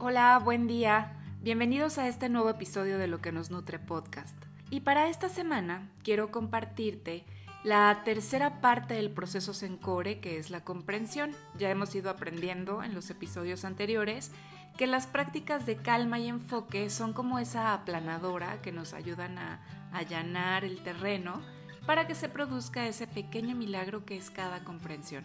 Hola, buen día. Bienvenidos a este nuevo episodio de Lo que nos nutre podcast. Y para esta semana quiero compartirte la tercera parte del proceso Sencore, que es la comprensión. Ya hemos ido aprendiendo en los episodios anteriores que las prácticas de calma y enfoque son como esa aplanadora que nos ayudan a allanar el terreno para que se produzca ese pequeño milagro que es cada comprensión.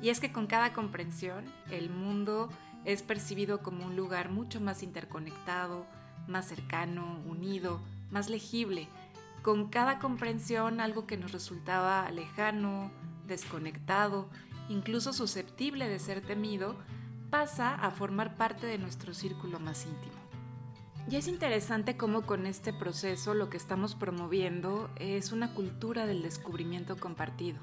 Y es que con cada comprensión el mundo es percibido como un lugar mucho más interconectado, más cercano, unido, más legible. Con cada comprensión algo que nos resultaba lejano, desconectado, incluso susceptible de ser temido, pasa a formar parte de nuestro círculo más íntimo. Y es interesante cómo con este proceso lo que estamos promoviendo es una cultura del descubrimiento compartido.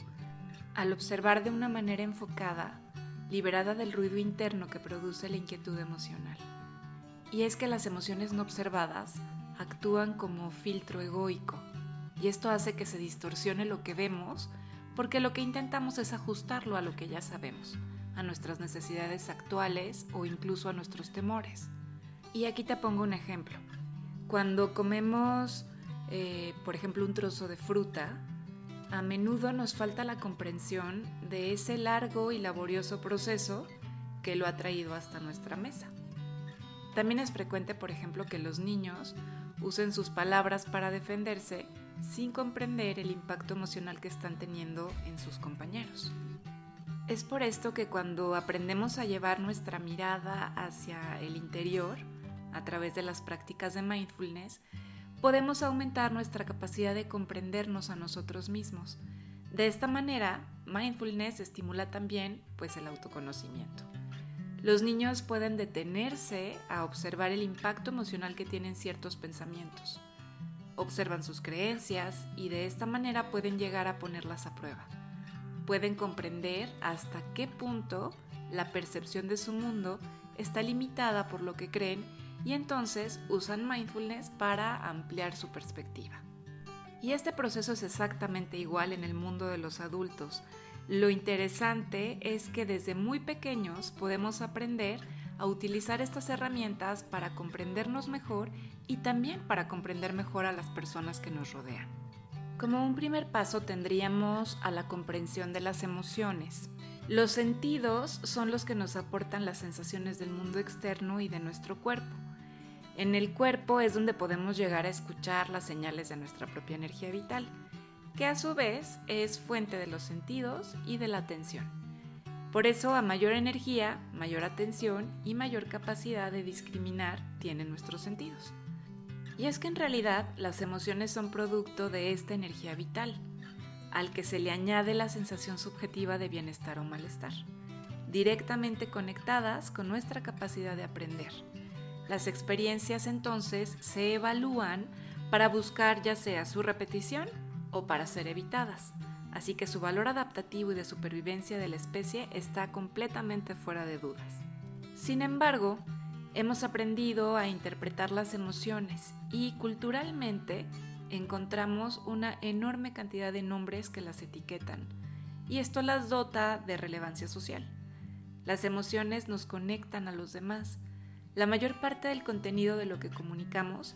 Al observar de una manera enfocada, liberada del ruido interno que produce la inquietud emocional. Y es que las emociones no observadas actúan como filtro egoico, y esto hace que se distorsione lo que vemos porque lo que intentamos es ajustarlo a lo que ya sabemos, a nuestras necesidades actuales o incluso a nuestros temores. Y aquí te pongo un ejemplo. Cuando comemos, eh, por ejemplo, un trozo de fruta, a menudo nos falta la comprensión de ese largo y laborioso proceso que lo ha traído hasta nuestra mesa. También es frecuente, por ejemplo, que los niños usen sus palabras para defenderse sin comprender el impacto emocional que están teniendo en sus compañeros. Es por esto que cuando aprendemos a llevar nuestra mirada hacia el interior, a través de las prácticas de mindfulness, podemos aumentar nuestra capacidad de comprendernos a nosotros mismos. De esta manera, mindfulness estimula también pues el autoconocimiento. Los niños pueden detenerse a observar el impacto emocional que tienen ciertos pensamientos. Observan sus creencias y de esta manera pueden llegar a ponerlas a prueba. Pueden comprender hasta qué punto la percepción de su mundo está limitada por lo que creen y entonces usan mindfulness para ampliar su perspectiva. Y este proceso es exactamente igual en el mundo de los adultos. Lo interesante es que desde muy pequeños podemos aprender a utilizar estas herramientas para comprendernos mejor y también para comprender mejor a las personas que nos rodean. Como un primer paso tendríamos a la comprensión de las emociones. Los sentidos son los que nos aportan las sensaciones del mundo externo y de nuestro cuerpo. En el cuerpo es donde podemos llegar a escuchar las señales de nuestra propia energía vital, que a su vez es fuente de los sentidos y de la atención. Por eso a mayor energía, mayor atención y mayor capacidad de discriminar tienen nuestros sentidos. Y es que en realidad las emociones son producto de esta energía vital, al que se le añade la sensación subjetiva de bienestar o malestar, directamente conectadas con nuestra capacidad de aprender las experiencias entonces se evalúan para buscar ya sea su repetición o para ser evitadas, así que su valor adaptativo y de supervivencia de la especie está completamente fuera de dudas. Sin embargo, hemos aprendido a interpretar las emociones y culturalmente encontramos una enorme cantidad de nombres que las etiquetan, y esto las dota de relevancia social. Las emociones nos conectan a los demás, la mayor parte del contenido de lo que comunicamos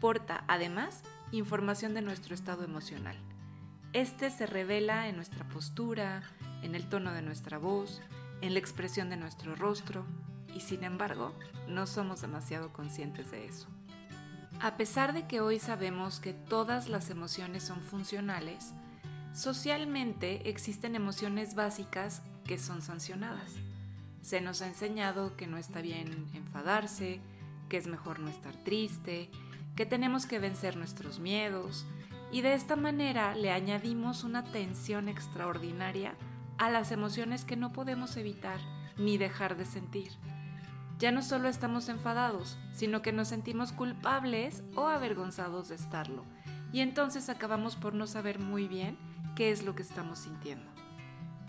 porta, además, información de nuestro estado emocional. Este se revela en nuestra postura, en el tono de nuestra voz, en la expresión de nuestro rostro, y sin embargo, no somos demasiado conscientes de eso. A pesar de que hoy sabemos que todas las emociones son funcionales, socialmente existen emociones básicas que son sancionadas. Se nos ha enseñado que no está bien enfadarse, que es mejor no estar triste, que tenemos que vencer nuestros miedos y de esta manera le añadimos una tensión extraordinaria a las emociones que no podemos evitar ni dejar de sentir. Ya no solo estamos enfadados, sino que nos sentimos culpables o avergonzados de estarlo, y entonces acabamos por no saber muy bien qué es lo que estamos sintiendo.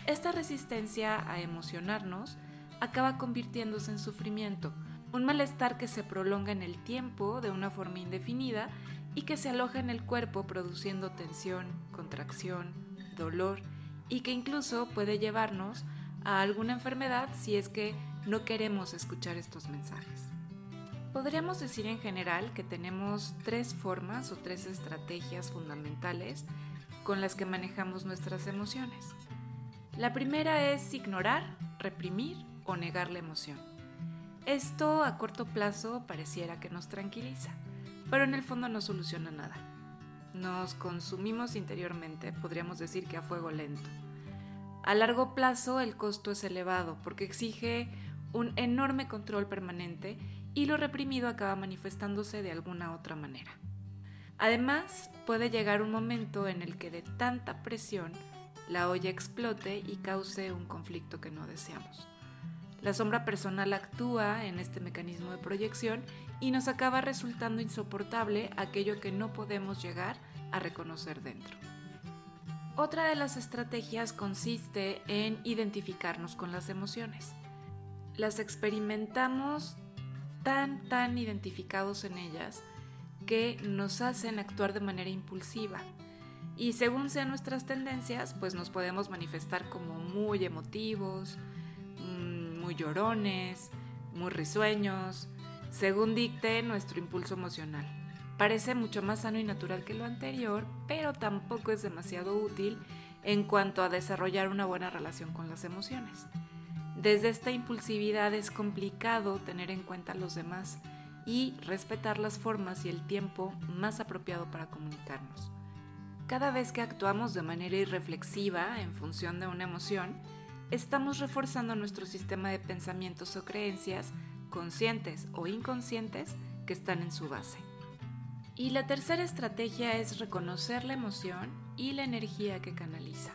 Esta resistencia a emocionarnos acaba convirtiéndose en sufrimiento, un malestar que se prolonga en el tiempo de una forma indefinida y que se aloja en el cuerpo produciendo tensión, contracción, dolor y que incluso puede llevarnos a alguna enfermedad si es que no queremos escuchar estos mensajes. Podríamos decir en general que tenemos tres formas o tres estrategias fundamentales con las que manejamos nuestras emociones. La primera es ignorar, reprimir o negar la emoción. Esto a corto plazo pareciera que nos tranquiliza, pero en el fondo no soluciona nada. Nos consumimos interiormente, podríamos decir que a fuego lento. A largo plazo el costo es elevado porque exige un enorme control permanente y lo reprimido acaba manifestándose de alguna otra manera. Además, puede llegar un momento en el que de tanta presión la olla explote y cause un conflicto que no deseamos. La sombra personal actúa en este mecanismo de proyección y nos acaba resultando insoportable aquello que no podemos llegar a reconocer dentro. Otra de las estrategias consiste en identificarnos con las emociones. Las experimentamos tan, tan identificados en ellas que nos hacen actuar de manera impulsiva. Y según sean nuestras tendencias, pues nos podemos manifestar como muy emotivos, muy llorones, muy risueños, según dicte nuestro impulso emocional. Parece mucho más sano y natural que lo anterior, pero tampoco es demasiado útil en cuanto a desarrollar una buena relación con las emociones. Desde esta impulsividad es complicado tener en cuenta a los demás y respetar las formas y el tiempo más apropiado para comunicarnos. Cada vez que actuamos de manera irreflexiva en función de una emoción, estamos reforzando nuestro sistema de pensamientos o creencias, conscientes o inconscientes, que están en su base. Y la tercera estrategia es reconocer la emoción y la energía que canaliza.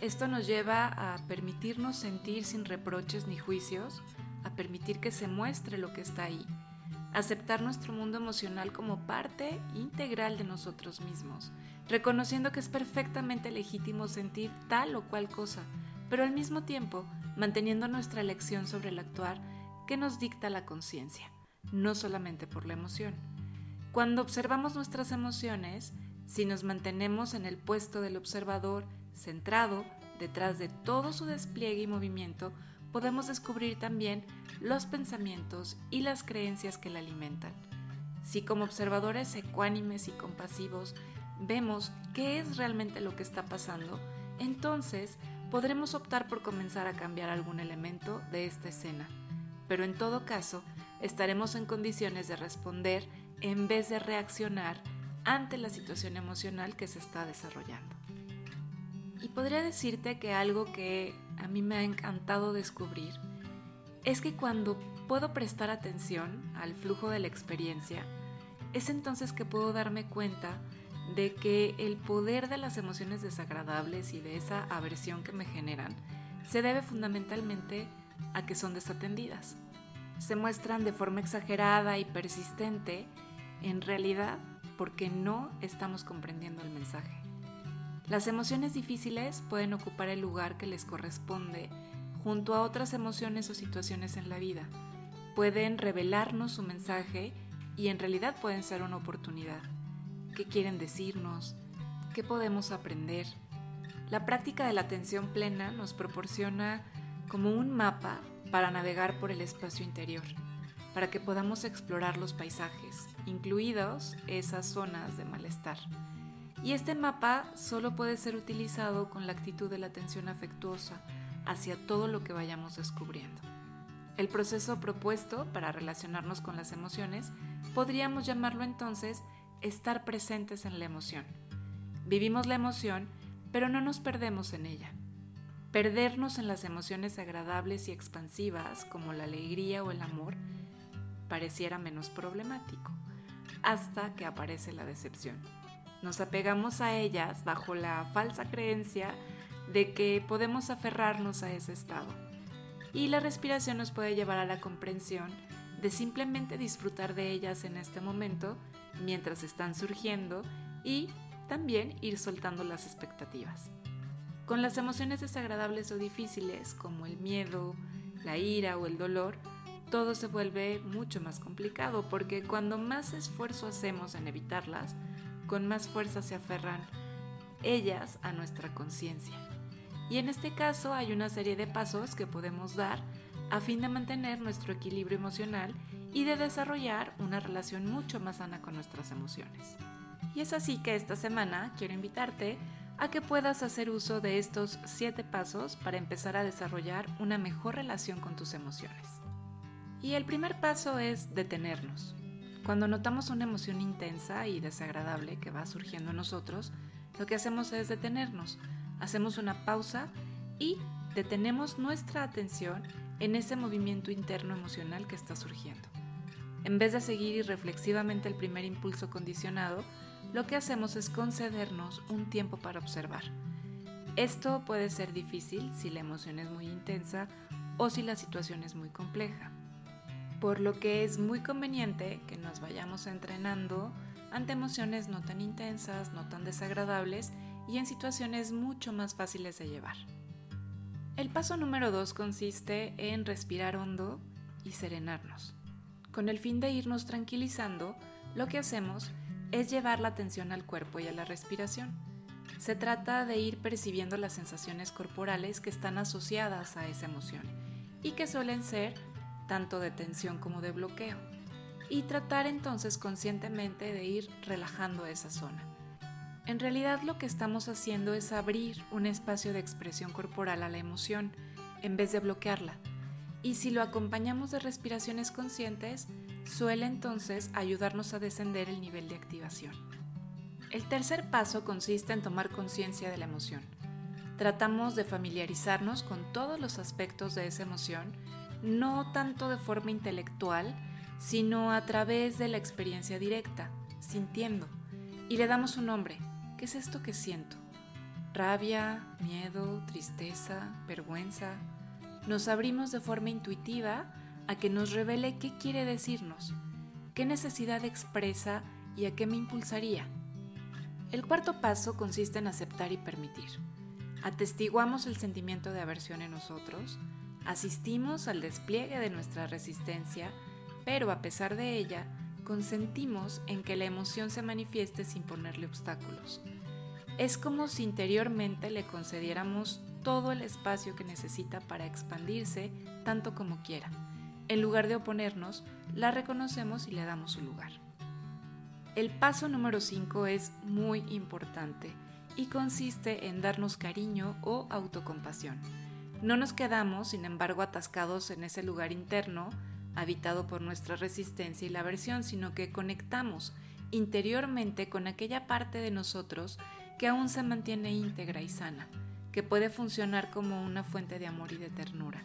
Esto nos lleva a permitirnos sentir sin reproches ni juicios, a permitir que se muestre lo que está ahí, aceptar nuestro mundo emocional como parte integral de nosotros mismos, reconociendo que es perfectamente legítimo sentir tal o cual cosa, pero al mismo tiempo manteniendo nuestra elección sobre el actuar que nos dicta la conciencia, no solamente por la emoción. Cuando observamos nuestras emociones, si nos mantenemos en el puesto del observador, centrado detrás de todo su despliegue y movimiento, podemos descubrir también los pensamientos y las creencias que la alimentan. Si como observadores ecuánimes y compasivos vemos qué es realmente lo que está pasando, entonces podremos optar por comenzar a cambiar algún elemento de esta escena. Pero en todo caso, estaremos en condiciones de responder en vez de reaccionar ante la situación emocional que se está desarrollando. Y podría decirte que algo que a mí me ha encantado descubrir es que cuando puedo prestar atención al flujo de la experiencia, es entonces que puedo darme cuenta de que el poder de las emociones desagradables y de esa aversión que me generan se debe fundamentalmente a que son desatendidas. Se muestran de forma exagerada y persistente, en realidad porque no estamos comprendiendo el mensaje. Las emociones difíciles pueden ocupar el lugar que les corresponde junto a otras emociones o situaciones en la vida. Pueden revelarnos su mensaje y en realidad pueden ser una oportunidad. ¿Qué quieren decirnos? ¿Qué podemos aprender? La práctica de la atención plena nos proporciona como un mapa para navegar por el espacio interior, para que podamos explorar los paisajes, incluidos esas zonas de malestar. Y este mapa solo puede ser utilizado con la actitud de la atención afectuosa hacia todo lo que vayamos descubriendo. El proceso propuesto para relacionarnos con las emociones podríamos llamarlo entonces estar presentes en la emoción. Vivimos la emoción, pero no nos perdemos en ella. Perdernos en las emociones agradables y expansivas como la alegría o el amor pareciera menos problemático, hasta que aparece la decepción. Nos apegamos a ellas bajo la falsa creencia de que podemos aferrarnos a ese estado. Y la respiración nos puede llevar a la comprensión de simplemente disfrutar de ellas en este momento mientras están surgiendo y también ir soltando las expectativas. Con las emociones desagradables o difíciles como el miedo, la ira o el dolor, todo se vuelve mucho más complicado porque cuando más esfuerzo hacemos en evitarlas, con más fuerza se aferran ellas a nuestra conciencia. Y en este caso hay una serie de pasos que podemos dar a fin de mantener nuestro equilibrio emocional y de desarrollar una relación mucho más sana con nuestras emociones. Y es así que esta semana quiero invitarte a que puedas hacer uso de estos 7 pasos para empezar a desarrollar una mejor relación con tus emociones. Y el primer paso es detenernos. Cuando notamos una emoción intensa y desagradable que va surgiendo en nosotros, lo que hacemos es detenernos, hacemos una pausa y detenemos nuestra atención en ese movimiento interno emocional que está surgiendo. En vez de seguir irreflexivamente el primer impulso condicionado, lo que hacemos es concedernos un tiempo para observar. Esto puede ser difícil si la emoción es muy intensa o si la situación es muy compleja, por lo que es muy conveniente que nos vayamos entrenando ante emociones no tan intensas, no tan desagradables y en situaciones mucho más fáciles de llevar. El paso número 2 consiste en respirar hondo y serenarnos. Con el fin de irnos tranquilizando, lo que hacemos es llevar la atención al cuerpo y a la respiración. Se trata de ir percibiendo las sensaciones corporales que están asociadas a esa emoción y que suelen ser tanto de tensión como de bloqueo. Y tratar entonces conscientemente de ir relajando esa zona. En realidad lo que estamos haciendo es abrir un espacio de expresión corporal a la emoción en vez de bloquearla. Y si lo acompañamos de respiraciones conscientes, suele entonces ayudarnos a descender el nivel de activación. El tercer paso consiste en tomar conciencia de la emoción. Tratamos de familiarizarnos con todos los aspectos de esa emoción, no tanto de forma intelectual, sino a través de la experiencia directa, sintiendo, y le damos un nombre. ¿Qué es esto que siento? Rabia, miedo, tristeza, vergüenza. Nos abrimos de forma intuitiva a que nos revele qué quiere decirnos, qué necesidad expresa y a qué me impulsaría. El cuarto paso consiste en aceptar y permitir. Atestiguamos el sentimiento de aversión en nosotros, asistimos al despliegue de nuestra resistencia, pero a pesar de ella, consentimos en que la emoción se manifieste sin ponerle obstáculos. Es como si interiormente le concediéramos todo el espacio que necesita para expandirse tanto como quiera en lugar de oponernos, la reconocemos y le damos su lugar. El paso número 5 es muy importante y consiste en darnos cariño o autocompasión. No nos quedamos, sin embargo, atascados en ese lugar interno, habitado por nuestra resistencia y la aversión, sino que conectamos interiormente con aquella parte de nosotros que aún se mantiene íntegra y sana, que puede funcionar como una fuente de amor y de ternura.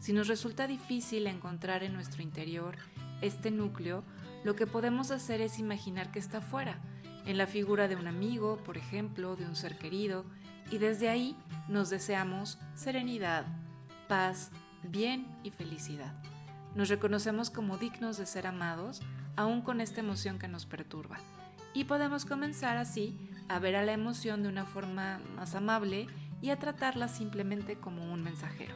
Si nos resulta difícil encontrar en nuestro interior este núcleo, lo que podemos hacer es imaginar que está fuera, en la figura de un amigo, por ejemplo, de un ser querido, y desde ahí nos deseamos serenidad, paz, bien y felicidad. Nos reconocemos como dignos de ser amados, aún con esta emoción que nos perturba. Y podemos comenzar así a ver a la emoción de una forma más amable y a tratarla simplemente como un mensajero.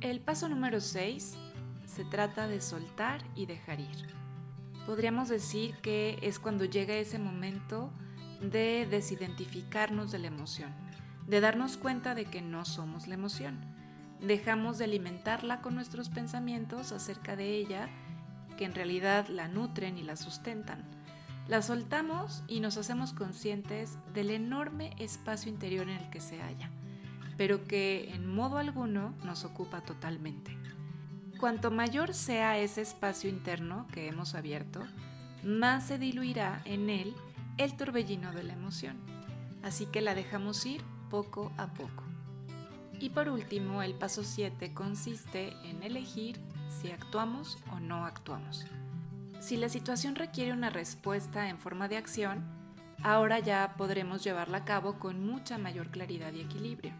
El paso número 6 se trata de soltar y dejar ir. Podríamos decir que es cuando llega ese momento de desidentificarnos de la emoción, de darnos cuenta de que no somos la emoción. Dejamos de alimentarla con nuestros pensamientos acerca de ella, que en realidad la nutren y la sustentan. La soltamos y nos hacemos conscientes del enorme espacio interior en el que se halla pero que en modo alguno nos ocupa totalmente. Cuanto mayor sea ese espacio interno que hemos abierto, más se diluirá en él el torbellino de la emoción. Así que la dejamos ir poco a poco. Y por último, el paso 7 consiste en elegir si actuamos o no actuamos. Si la situación requiere una respuesta en forma de acción, ahora ya podremos llevarla a cabo con mucha mayor claridad y equilibrio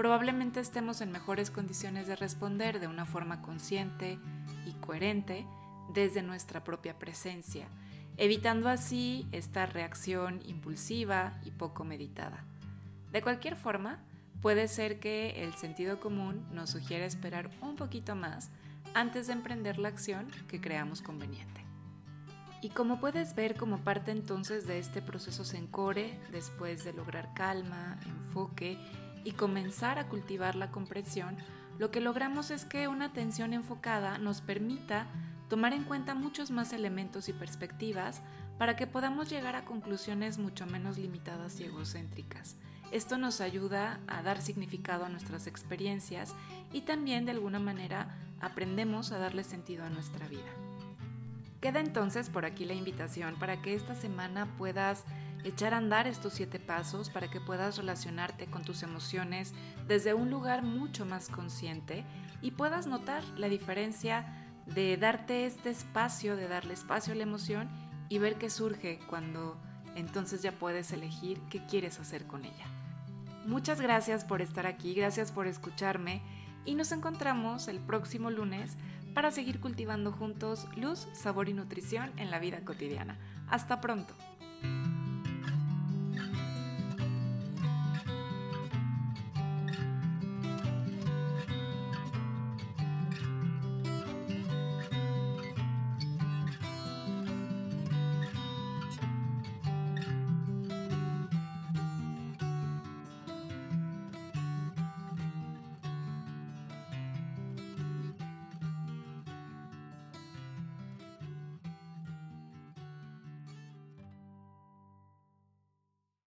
probablemente estemos en mejores condiciones de responder de una forma consciente y coherente desde nuestra propia presencia, evitando así esta reacción impulsiva y poco meditada. De cualquier forma, puede ser que el sentido común nos sugiera esperar un poquito más antes de emprender la acción que creamos conveniente. Y como puedes ver como parte entonces de este proceso Sencore, después de lograr calma, enfoque y comenzar a cultivar la comprensión, lo que logramos es que una atención enfocada nos permita tomar en cuenta muchos más elementos y perspectivas para que podamos llegar a conclusiones mucho menos limitadas y egocéntricas. Esto nos ayuda a dar significado a nuestras experiencias y también de alguna manera aprendemos a darle sentido a nuestra vida. Queda entonces por aquí la invitación para que esta semana puedas echar a andar estos siete pasos para que puedas relacionarte con tus emociones desde un lugar mucho más consciente y puedas notar la diferencia de darte este espacio, de darle espacio a la emoción y ver qué surge cuando entonces ya puedes elegir qué quieres hacer con ella. Muchas gracias por estar aquí, gracias por escucharme y nos encontramos el próximo lunes para seguir cultivando juntos luz, sabor y nutrición en la vida cotidiana. Hasta pronto.